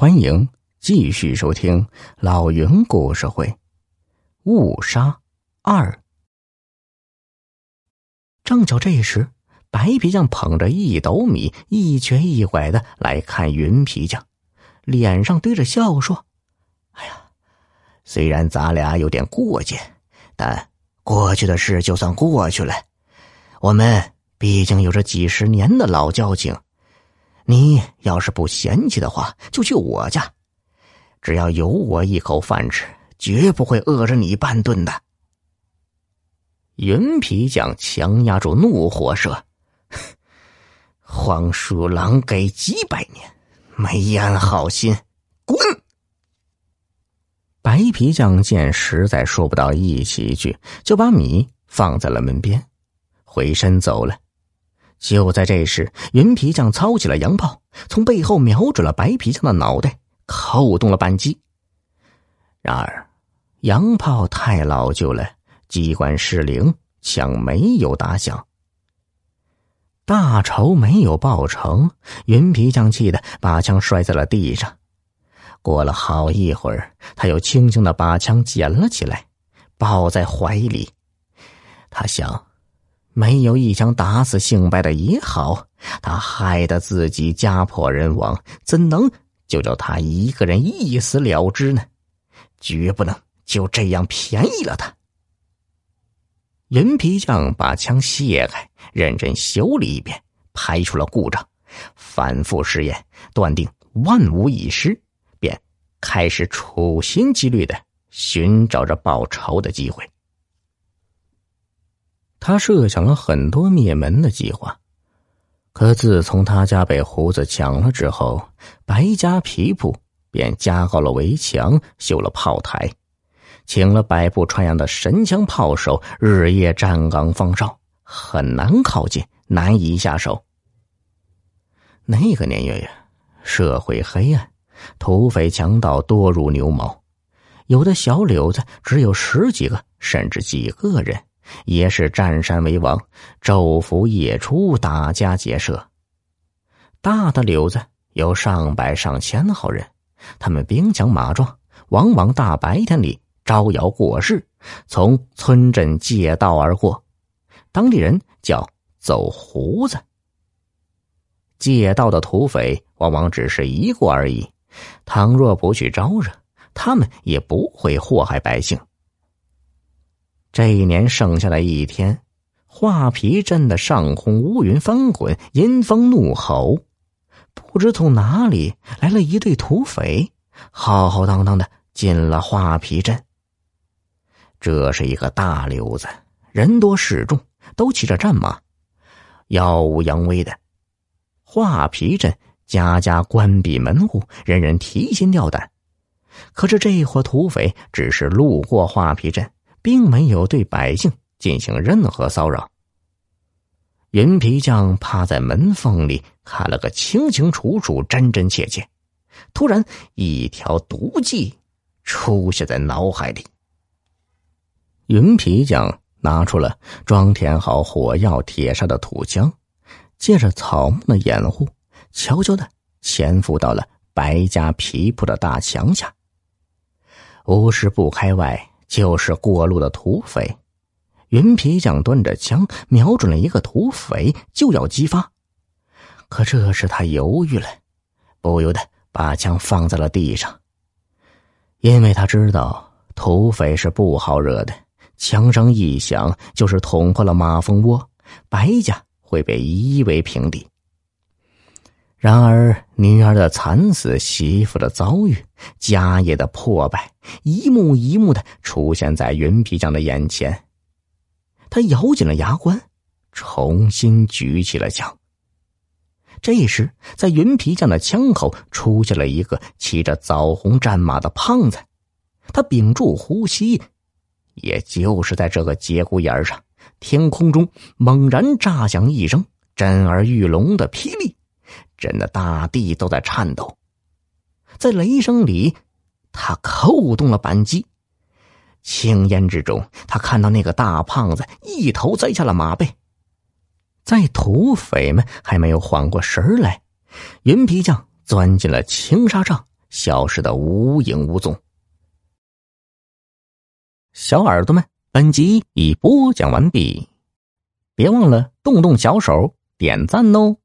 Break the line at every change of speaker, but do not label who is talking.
欢迎继续收听老云故事会，《误杀二》。正巧这时，白皮匠捧着一斗米，一瘸一拐的来看云皮匠，脸上堆着笑说：“哎呀，虽然咱俩有点过节，但过去的事就算过去了。我们毕竟有着几十年的老交情。”你要是不嫌弃的话，就去我家，只要有我一口饭吃，绝不会饿着你半顿的。云皮匠强压住怒火说：“黄鼠狼给几百年，没安好心，滚！”白皮匠见实在说不到一起去，就把米放在了门边，回身走了。就在这时，云皮匠操起了洋炮，从背后瞄准了白皮匠的脑袋，扣动了扳机。然而，洋炮太老旧了，机关失灵，枪没有打响。大仇没有报成，云皮匠气得把枪摔在了地上。过了好一会儿，他又轻轻的把枪捡了起来，抱在怀里。他想。没有一枪打死姓白的也好，他害得自己家破人亡，怎能就叫他一个人一死了之呢？绝不能就这样便宜了他。云皮匠把枪卸开，认真修理一遍，排除了故障，反复试验，断定万无一失，便开始处心积虑的寻找着报仇的机会。他设想了很多灭门的计划，可自从他家被胡子抢了之后，白家皮铺便加高了围墙，修了炮台，请了百步穿杨的神枪炮手，日夜站岗放哨，很难靠近，难以下手。那个年月呀，社会黑暗，土匪强盗多如牛毛，有的小柳子只有十几个，甚至几个人。也是占山为王，昼伏夜出，打家劫舍。大的柳子有上百上千号人，他们兵强马壮，往往大白天里招摇过市，从村镇借道而过，当地人叫走胡子。借道的土匪往往只是一过而已，倘若不去招惹，他们也不会祸害百姓。这一年剩下的一天，画皮镇的上空乌云翻滚，阴风怒吼，不知从哪里来了一队土匪，浩浩荡荡的进了画皮镇。这是一个大溜子，人多势众，都骑着战马，耀武扬威的。画皮镇家家关闭门户，人人提心吊胆。可是这伙土匪只是路过画皮镇。并没有对百姓进行任何骚扰。云皮匠趴在门缝里看了个清清楚楚、真真切切。突然，一条毒计出现在脑海里。云皮匠拿出了装填好火药铁砂的土枪，借着草木的掩护，悄悄的潜伏到了白家皮铺的大墙下。五十步开外。就是过路的土匪，云皮匠端着枪瞄准了一个土匪，就要击发。可这时他犹豫了，不由得把枪放在了地上。因为他知道土匪是不好惹的，枪声一响，就是捅破了马蜂窝，白家会被夷为平地。然而，女儿的惨死，媳妇的遭遇，家业的破败，一幕一幕的出现在云皮匠的眼前。他咬紧了牙关，重新举起了枪。这时，在云皮匠的枪口出现了一个骑着枣红战马的胖子。他屏住呼吸，也就是在这个节骨眼上，天空中猛然炸响一声震耳欲聋的霹雳。震得大地都在颤抖，在雷声里，他扣动了扳机。青烟之中，他看到那个大胖子一头栽下了马背。在土匪们还没有缓过神来，云皮匠钻进了青纱帐，消失的无影无踪。小耳朵们，本集已播讲完毕，别忘了动动小手点赞哦！